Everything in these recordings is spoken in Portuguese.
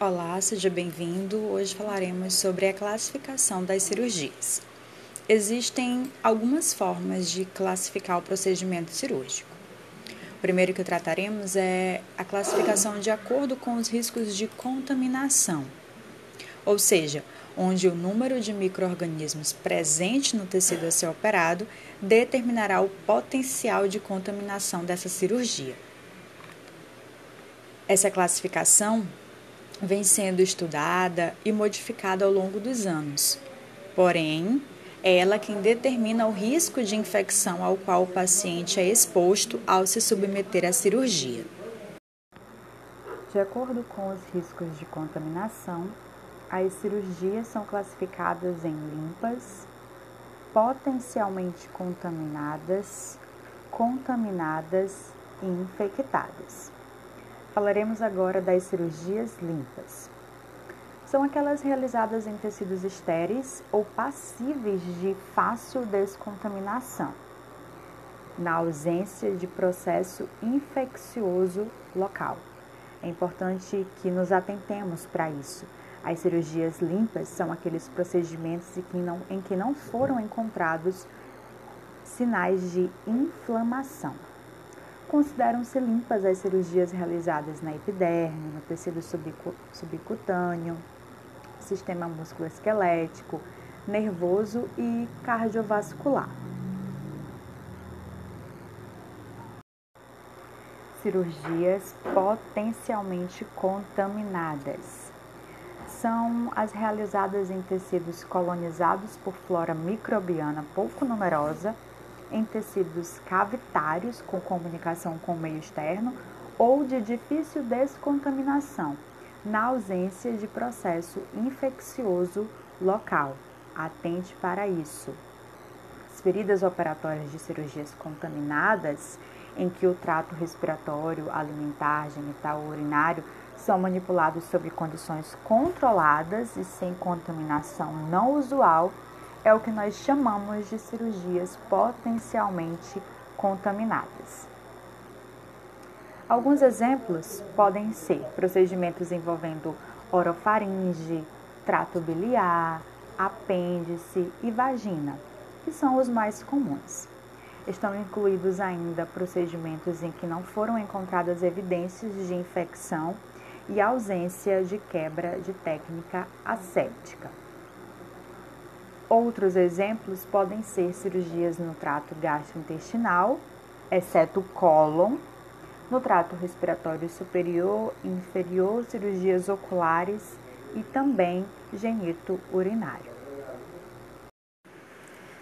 Olá, seja bem-vindo. Hoje falaremos sobre a classificação das cirurgias. Existem algumas formas de classificar o procedimento cirúrgico. O primeiro que trataremos é a classificação de acordo com os riscos de contaminação, ou seja, onde o número de microorganismos presente no tecido a ser operado determinará o potencial de contaminação dessa cirurgia. Essa classificação vem sendo estudada e modificada ao longo dos anos. Porém, é ela quem determina o risco de infecção ao qual o paciente é exposto ao se submeter à cirurgia. De acordo com os riscos de contaminação, as cirurgias são classificadas em limpas, potencialmente contaminadas, contaminadas e infectadas. Falaremos agora das cirurgias limpas. São aquelas realizadas em tecidos estéreis ou passíveis de fácil descontaminação, na ausência de processo infeccioso local. É importante que nos atentemos para isso. As cirurgias limpas são aqueles procedimentos em que não, em que não foram encontrados sinais de inflamação. Consideram-se limpas as cirurgias realizadas na epiderme, no tecido subcutâneo, sistema musculoesquelético, nervoso e cardiovascular. Cirurgias potencialmente contaminadas são as realizadas em tecidos colonizados por flora microbiana pouco numerosa em tecidos cavitários com comunicação com o meio externo ou de difícil descontaminação, na ausência de processo infeccioso local. Atente para isso. As feridas operatórias de cirurgias contaminadas, em que o trato respiratório, alimentar, genital ou urinário são manipulados sob condições controladas e sem contaminação não usual, é o que nós chamamos de cirurgias potencialmente contaminadas. Alguns exemplos podem ser procedimentos envolvendo orofaringe, trato biliar, apêndice e vagina, que são os mais comuns. Estão incluídos ainda procedimentos em que não foram encontradas evidências de infecção e ausência de quebra de técnica asséptica. Outros exemplos podem ser cirurgias no trato gastrointestinal, exceto cólon, no trato respiratório superior e inferior, cirurgias oculares e também genito urinário.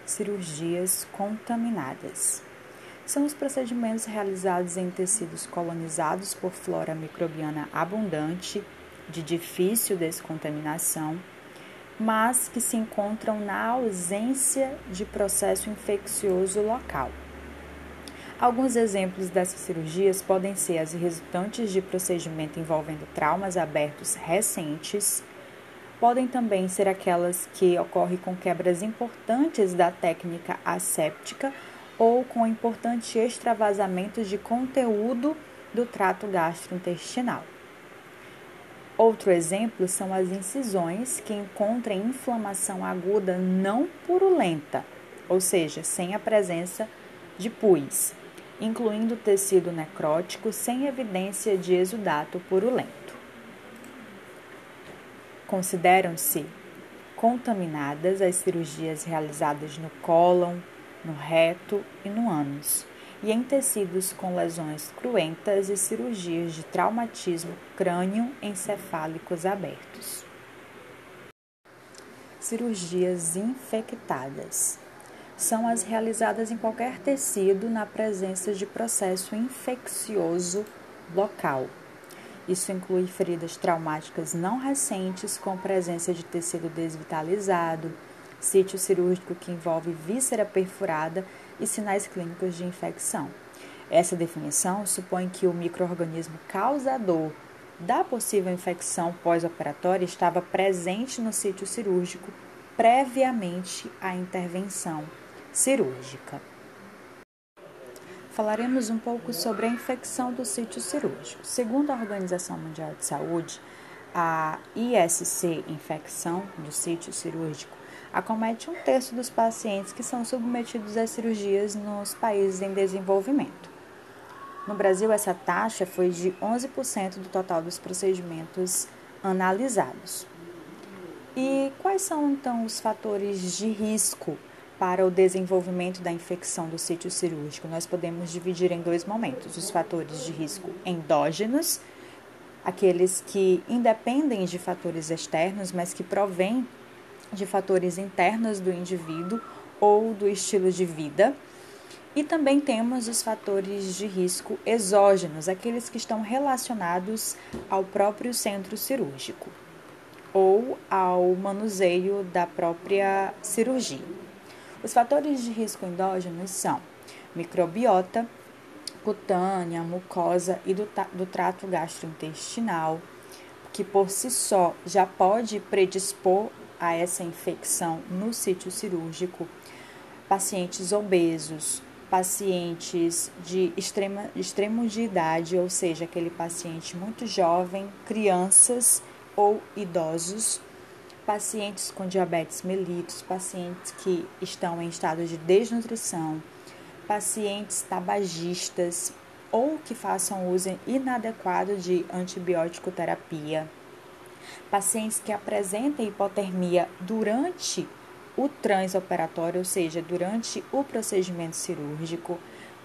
Cirurgias contaminadas. São os procedimentos realizados em tecidos colonizados por flora microbiana abundante, de difícil descontaminação mas que se encontram na ausência de processo infeccioso local. Alguns exemplos dessas cirurgias podem ser as resultantes de procedimento envolvendo traumas abertos recentes, podem também ser aquelas que ocorrem com quebras importantes da técnica asséptica ou com importante extravasamento de conteúdo do trato gastrointestinal. Outro exemplo são as incisões que encontram inflamação aguda não purulenta, ou seja, sem a presença de pus, incluindo tecido necrótico sem evidência de exudato purulento. Consideram-se contaminadas as cirurgias realizadas no cólon, no reto e no ânus e em tecidos com lesões cruentas e cirurgias de traumatismo crânio-encefálicos abertos. Cirurgias infectadas são as realizadas em qualquer tecido na presença de processo infeccioso local. Isso inclui feridas traumáticas não recentes com presença de tecido desvitalizado, sítio cirúrgico que envolve víscera perfurada e sinais clínicos de infecção. Essa definição supõe que o microorganismo causador da possível infecção pós-operatória estava presente no sítio cirúrgico previamente à intervenção cirúrgica. Falaremos um pouco sobre a infecção do sítio cirúrgico. Segundo a Organização Mundial de Saúde, a ISC, infecção do sítio cirúrgico, acomete um terço dos pacientes que são submetidos a cirurgias nos países em desenvolvimento. No Brasil, essa taxa foi de 11% do total dos procedimentos analisados. E quais são então os fatores de risco para o desenvolvimento da infecção do sítio cirúrgico? Nós podemos dividir em dois momentos: os fatores de risco endógenos, aqueles que independem de fatores externos, mas que provêm de fatores internos do indivíduo ou do estilo de vida. E também temos os fatores de risco exógenos, aqueles que estão relacionados ao próprio centro cirúrgico ou ao manuseio da própria cirurgia. Os fatores de risco endógenos são microbiota, cutânea, mucosa e do, do trato gastrointestinal, que por si só já pode predispor a essa infecção no sítio cirúrgico, pacientes obesos, pacientes de extrema, extremo de idade, ou seja, aquele paciente muito jovem, crianças ou idosos, pacientes com diabetes mellitus, pacientes que estão em estado de desnutrição, pacientes tabagistas ou que façam uso inadequado de antibiótico terapia, pacientes que apresentem hipotermia durante o transoperatório, ou seja, durante o procedimento cirúrgico,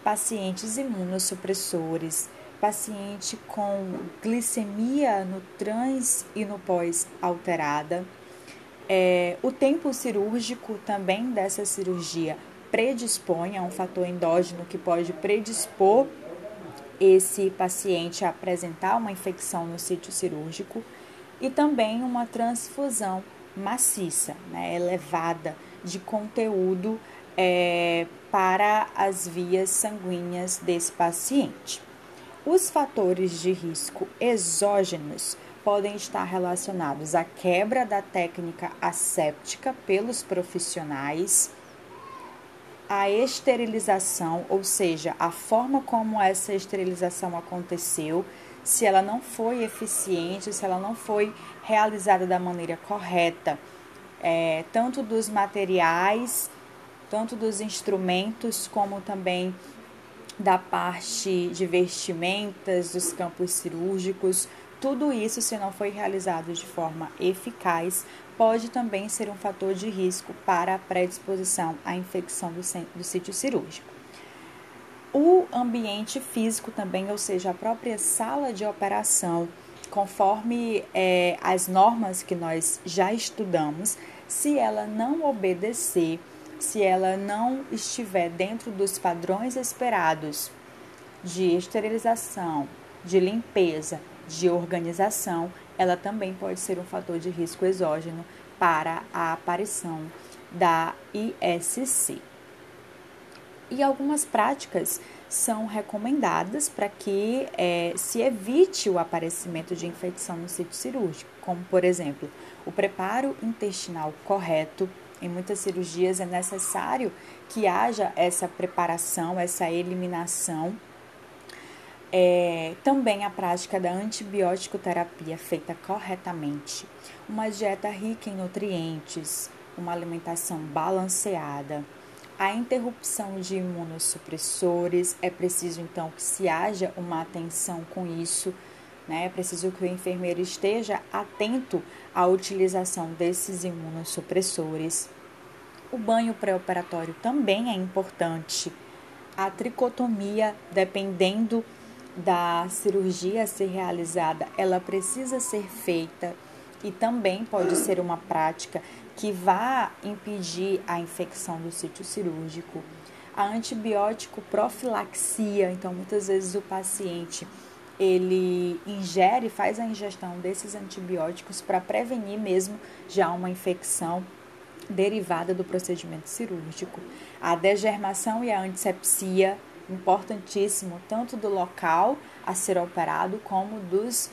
pacientes imunossupressores, paciente com glicemia no trans e no pós alterada. É, o tempo cirúrgico também dessa cirurgia predispõe a um fator endógeno que pode predispor esse paciente a apresentar uma infecção no sítio cirúrgico e também uma transfusão maciça, né, elevada de conteúdo é, para as vias sanguíneas desse paciente. Os fatores de risco exógenos podem estar relacionados à quebra da técnica asséptica pelos profissionais, a esterilização, ou seja, a forma como essa esterilização aconteceu, se ela não foi eficiente, se ela não foi realizada da maneira correta, é, tanto dos materiais, tanto dos instrumentos, como também da parte de vestimentas, dos campos cirúrgicos, tudo isso, se não foi realizado de forma eficaz, pode também ser um fator de risco para a predisposição à infecção do, do sítio cirúrgico. O ambiente físico também, ou seja, a própria sala de operação, conforme é, as normas que nós já estudamos, se ela não obedecer, se ela não estiver dentro dos padrões esperados de esterilização, de limpeza, de organização, ela também pode ser um fator de risco exógeno para a aparição da ISC. E algumas práticas são recomendadas para que é, se evite o aparecimento de infecção no sítio cirúrgico, como, por exemplo, o preparo intestinal correto, em muitas cirurgias é necessário que haja essa preparação, essa eliminação. É, também a prática da antibiótico terapia feita corretamente, uma dieta rica em nutrientes, uma alimentação balanceada, a interrupção de imunossupressores, é preciso então que se haja uma atenção com isso, né? É preciso que o enfermeiro esteja atento à utilização desses imunossupressores. O banho pré-operatório também é importante. A tricotomia, dependendo da cirurgia a ser realizada, ela precisa ser feita e também pode ser uma prática que vá impedir a infecção do sítio cirúrgico. A antibiótico profilaxia, então muitas vezes o paciente ele ingere, faz a ingestão desses antibióticos para prevenir mesmo já uma infecção derivada do procedimento cirúrgico. A degermação e a antisepsia, importantíssimo, tanto do local a ser operado como dos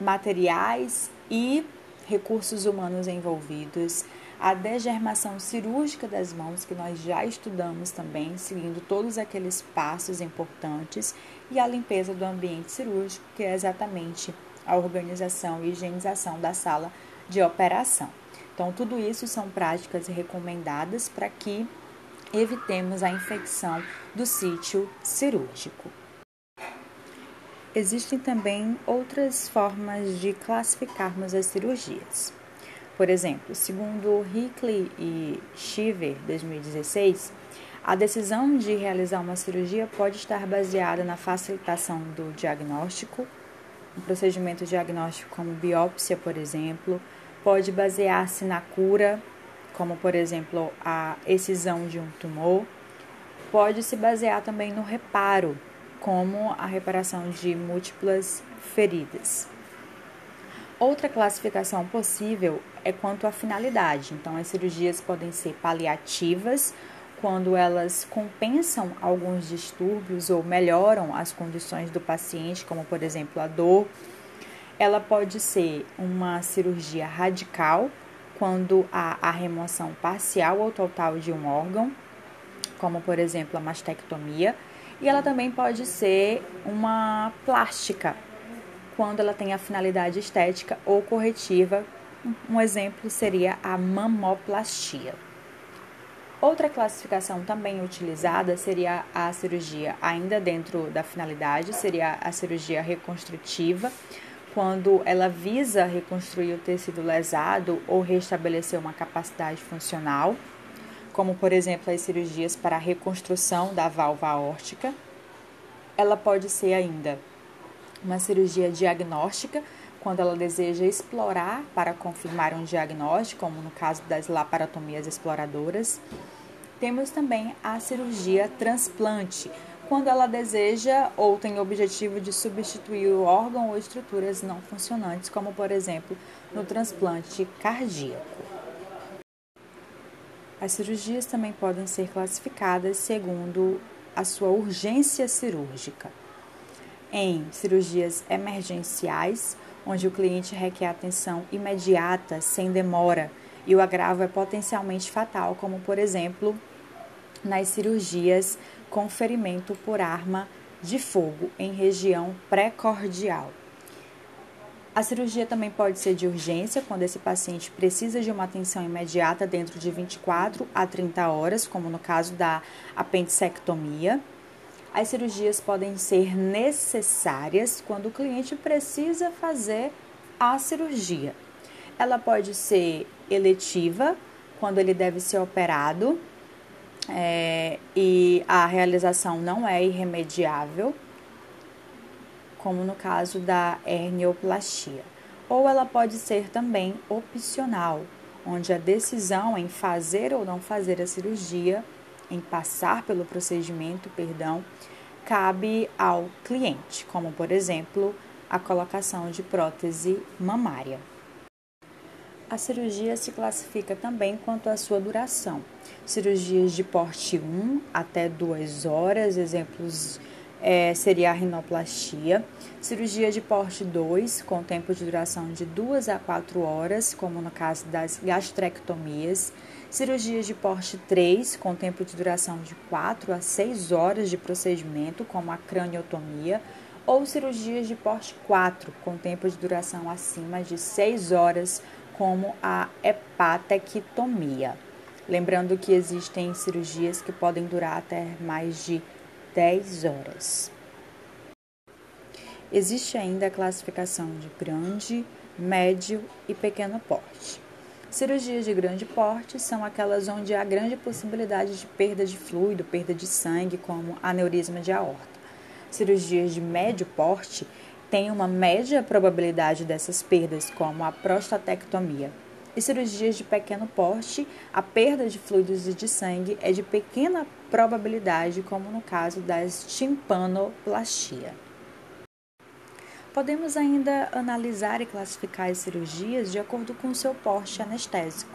materiais e recursos humanos envolvidos a degermação cirúrgica das mãos, que nós já estudamos também, seguindo todos aqueles passos importantes, e a limpeza do ambiente cirúrgico, que é exatamente a organização e higienização da sala de operação. Então, tudo isso são práticas recomendadas para que evitemos a infecção do sítio cirúrgico. Existem também outras formas de classificarmos as cirurgias. Por exemplo, segundo Hickley e Shiver, 2016, a decisão de realizar uma cirurgia pode estar baseada na facilitação do diagnóstico, um procedimento diagnóstico como biópsia, por exemplo, pode basear-se na cura, como por exemplo a excisão de um tumor, pode se basear também no reparo, como a reparação de múltiplas feridas. Outra classificação possível é quanto à finalidade. Então, as cirurgias podem ser paliativas, quando elas compensam alguns distúrbios ou melhoram as condições do paciente, como por exemplo a dor ela pode ser uma cirurgia radical, quando há a remoção parcial ou total de um órgão, como por exemplo a mastectomia, e ela também pode ser uma plástica, quando ela tem a finalidade estética ou corretiva. Um exemplo seria a mamoplastia. Outra classificação também utilizada seria a cirurgia, ainda dentro da finalidade, seria a cirurgia reconstrutiva, quando ela visa reconstruir o tecido lesado ou restabelecer uma capacidade funcional, como por exemplo as cirurgias para a reconstrução da válvula aórtica. Ela pode ser ainda uma cirurgia diagnóstica, quando ela deseja explorar para confirmar um diagnóstico, como no caso das laparotomias exploradoras. Temos também a cirurgia transplante, quando ela deseja ou tem o objetivo de substituir o órgão ou estruturas não funcionantes, como por exemplo no transplante cardíaco. As cirurgias também podem ser classificadas segundo a sua urgência cirúrgica. Em cirurgias emergenciais, onde o cliente requer atenção imediata, sem demora, e o agravo é potencialmente fatal, como por exemplo nas cirurgias com ferimento por arma de fogo em região pré-cordial. A cirurgia também pode ser de urgência, quando esse paciente precisa de uma atenção imediata dentro de 24 a 30 horas, como no caso da apendicectomia. As cirurgias podem ser necessárias quando o cliente precisa fazer a cirurgia. Ela pode ser eletiva, quando ele deve ser operado é, e a realização não é irremediável, como no caso da hernioplastia. Ou ela pode ser também opcional, onde a decisão em fazer ou não fazer a cirurgia, em passar pelo procedimento, perdão, cabe ao cliente, como por exemplo a colocação de prótese mamária. A cirurgia se classifica também quanto à sua duração. Cirurgias de porte 1 até 2 horas, exemplos é, seria a rinoplastia. Cirurgia de porte 2, com tempo de duração de 2 a 4 horas, como no caso das gastrectomias. Cirurgias de porte 3, com tempo de duração de 4 a 6 horas de procedimento, como a craniotomia. Ou cirurgias de porte 4, com tempo de duração acima de 6 horas, como a hepatectomia. Lembrando que existem cirurgias que podem durar até mais de 10 horas. Existe ainda a classificação de grande, médio e pequeno porte. Cirurgias de grande porte são aquelas onde há grande possibilidade de perda de fluido, perda de sangue, como aneurisma de aorta. Cirurgias de médio porte tem uma média probabilidade dessas perdas, como a prostatectomia. E cirurgias de pequeno porte, a perda de fluidos e de sangue é de pequena probabilidade, como no caso das timpanoplastia. Podemos ainda analisar e classificar as cirurgias de acordo com o seu porte anestésico.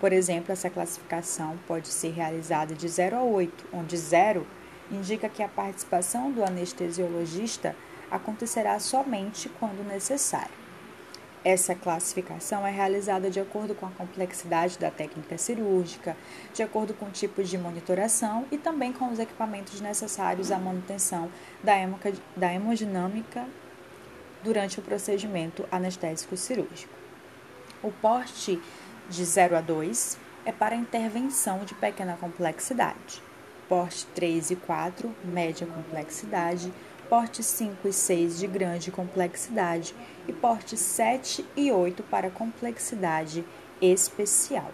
Por exemplo, essa classificação pode ser realizada de 0 a 8, onde 0 indica que a participação do anestesiologista acontecerá somente quando necessário. Essa classificação é realizada de acordo com a complexidade da técnica cirúrgica, de acordo com o tipo de monitoração e também com os equipamentos necessários à manutenção da, hemodinâmica durante o procedimento anestésico cirúrgico. O porte de 0 a 2 é para intervenção de pequena complexidade. Porte 3 e 4, média complexidade. Porte 5 e 6 de grande complexidade. E porte 7 e 8 para complexidade especial.